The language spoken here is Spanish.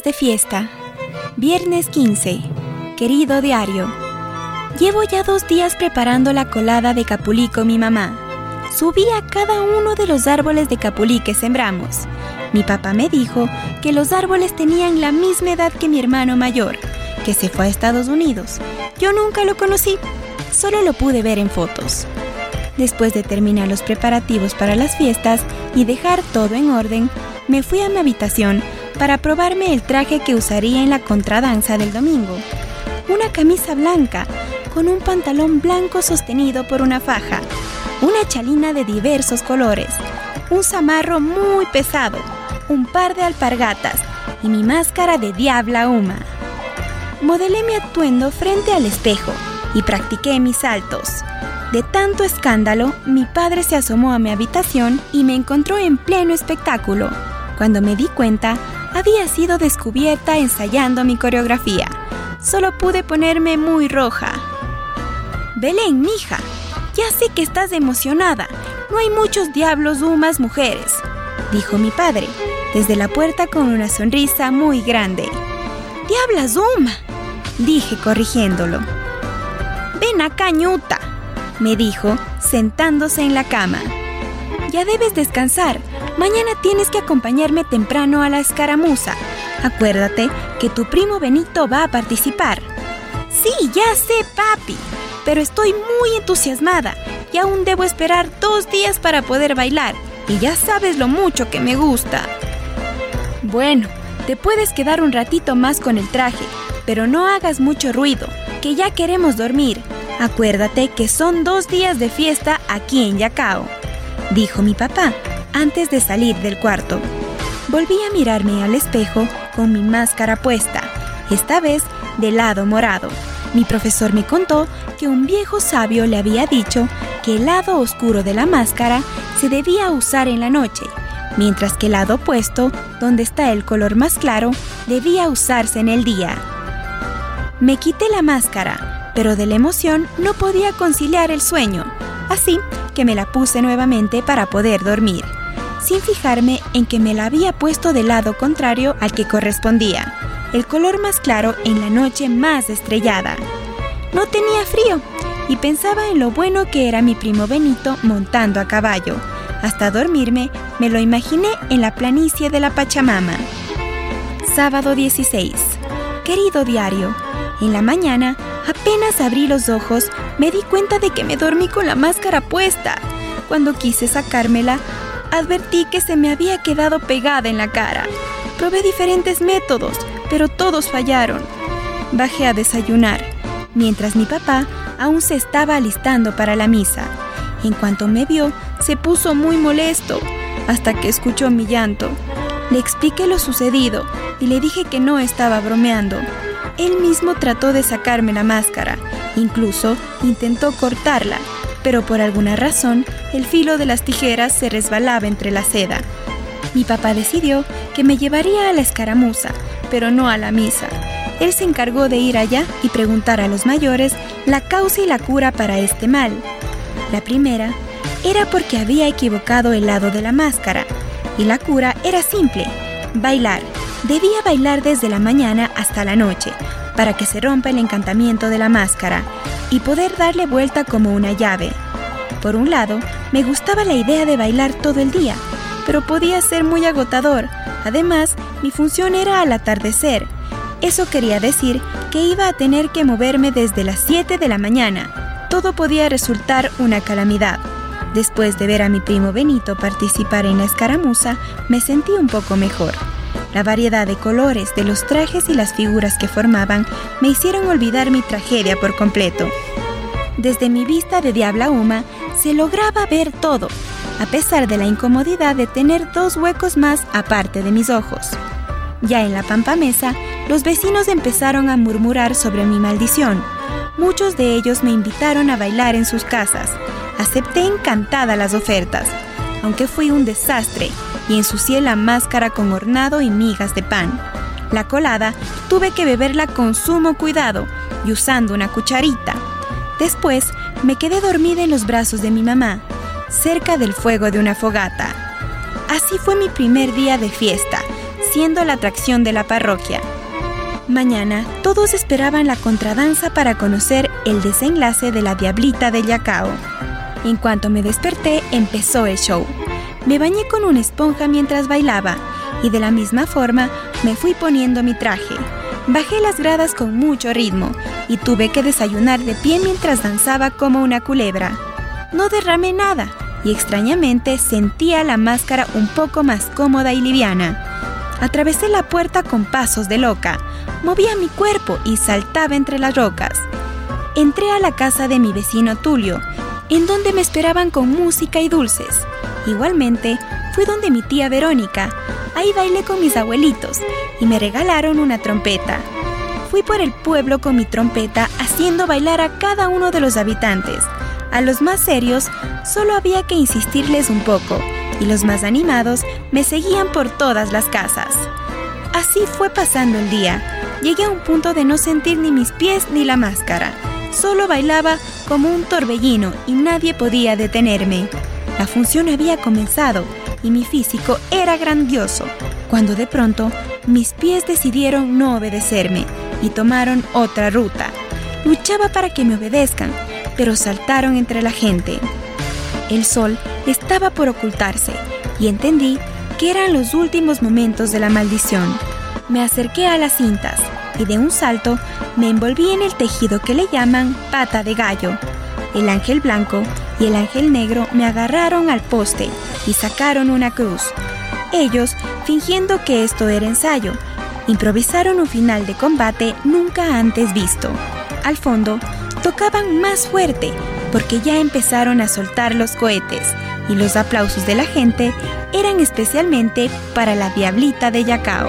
de fiesta. Viernes 15. Querido diario. Llevo ya dos días preparando la colada de capulí con mi mamá. Subí a cada uno de los árboles de capulí que sembramos. Mi papá me dijo que los árboles tenían la misma edad que mi hermano mayor, que se fue a Estados Unidos. Yo nunca lo conocí, solo lo pude ver en fotos. Después de terminar los preparativos para las fiestas y dejar todo en orden, me fui a mi habitación para probarme el traje que usaría en la contradanza del domingo. Una camisa blanca con un pantalón blanco sostenido por una faja, una chalina de diversos colores, un zamarro muy pesado, un par de alpargatas y mi máscara de diabla huma. Modelé mi atuendo frente al espejo y practiqué mis saltos. De tanto escándalo, mi padre se asomó a mi habitación y me encontró en pleno espectáculo. Cuando me di cuenta, había sido descubierta ensayando mi coreografía. Solo pude ponerme muy roja. Belén, mija, ya sé que estás emocionada. No hay muchos diablos humas mujeres, dijo mi padre, desde la puerta con una sonrisa muy grande. Diablas Uma, dije corrigiéndolo. Ven acá, ñuta, me dijo, sentándose en la cama. Ya debes descansar. Mañana tienes que acompañarme temprano a la escaramuza. Acuérdate que tu primo Benito va a participar. Sí, ya sé, papi, pero estoy muy entusiasmada y aún debo esperar dos días para poder bailar. Y ya sabes lo mucho que me gusta. Bueno, te puedes quedar un ratito más con el traje, pero no hagas mucho ruido, que ya queremos dormir. Acuérdate que son dos días de fiesta aquí en Yacao, dijo mi papá antes de salir del cuarto. Volví a mirarme al espejo con mi máscara puesta, esta vez de lado morado. Mi profesor me contó que un viejo sabio le había dicho que el lado oscuro de la máscara se debía usar en la noche, mientras que el lado opuesto, donde está el color más claro, debía usarse en el día. Me quité la máscara pero de la emoción no podía conciliar el sueño, así que me la puse nuevamente para poder dormir, sin fijarme en que me la había puesto del lado contrario al que correspondía, el color más claro en la noche más estrellada. No tenía frío y pensaba en lo bueno que era mi primo Benito montando a caballo. Hasta dormirme me lo imaginé en la planicie de la Pachamama. Sábado 16. Querido diario, en la mañana Apenas abrí los ojos, me di cuenta de que me dormí con la máscara puesta. Cuando quise sacármela, advertí que se me había quedado pegada en la cara. Probé diferentes métodos, pero todos fallaron. Bajé a desayunar, mientras mi papá aún se estaba alistando para la misa. En cuanto me vio, se puso muy molesto, hasta que escuchó mi llanto. Le expliqué lo sucedido y le dije que no estaba bromeando. Él mismo trató de sacarme la máscara, incluso intentó cortarla, pero por alguna razón el filo de las tijeras se resbalaba entre la seda. Mi papá decidió que me llevaría a la escaramuza, pero no a la misa. Él se encargó de ir allá y preguntar a los mayores la causa y la cura para este mal. La primera era porque había equivocado el lado de la máscara, y la cura era simple, bailar. Debía bailar desde la mañana hasta la noche, para que se rompa el encantamiento de la máscara y poder darle vuelta como una llave. Por un lado, me gustaba la idea de bailar todo el día, pero podía ser muy agotador. Además, mi función era al atardecer. Eso quería decir que iba a tener que moverme desde las 7 de la mañana. Todo podía resultar una calamidad. Después de ver a mi primo Benito participar en la escaramuza, me sentí un poco mejor. La variedad de colores de los trajes y las figuras que formaban me hicieron olvidar mi tragedia por completo. Desde mi vista de Diabla Uma se lograba ver todo, a pesar de la incomodidad de tener dos huecos más aparte de mis ojos. Ya en la pampamesa, los vecinos empezaron a murmurar sobre mi maldición. Muchos de ellos me invitaron a bailar en sus casas. Acepté encantada las ofertas, aunque fui un desastre y ensucié la máscara con hornado y migas de pan. La colada tuve que beberla con sumo cuidado y usando una cucharita. Después me quedé dormida en los brazos de mi mamá, cerca del fuego de una fogata. Así fue mi primer día de fiesta, siendo la atracción de la parroquia. Mañana todos esperaban la contradanza para conocer el desenlace de la Diablita de Yacao. En cuanto me desperté, empezó el show. Me bañé con una esponja mientras bailaba y de la misma forma me fui poniendo mi traje. Bajé las gradas con mucho ritmo y tuve que desayunar de pie mientras danzaba como una culebra. No derramé nada y extrañamente sentía la máscara un poco más cómoda y liviana. Atravesé la puerta con pasos de loca, movía mi cuerpo y saltaba entre las rocas. Entré a la casa de mi vecino Tulio, en donde me esperaban con música y dulces. Igualmente, fui donde mi tía Verónica. Ahí bailé con mis abuelitos y me regalaron una trompeta. Fui por el pueblo con mi trompeta haciendo bailar a cada uno de los habitantes. A los más serios solo había que insistirles un poco y los más animados me seguían por todas las casas. Así fue pasando el día. Llegué a un punto de no sentir ni mis pies ni la máscara. Solo bailaba como un torbellino y nadie podía detenerme. La función había comenzado y mi físico era grandioso, cuando de pronto mis pies decidieron no obedecerme y tomaron otra ruta. Luchaba para que me obedezcan, pero saltaron entre la gente. El sol estaba por ocultarse y entendí que eran los últimos momentos de la maldición. Me acerqué a las cintas y de un salto me envolví en el tejido que le llaman pata de gallo. El ángel blanco y el ángel negro me agarraron al poste y sacaron una cruz. Ellos, fingiendo que esto era ensayo, improvisaron un final de combate nunca antes visto. Al fondo, tocaban más fuerte porque ya empezaron a soltar los cohetes y los aplausos de la gente eran especialmente para la diablita de Yacao.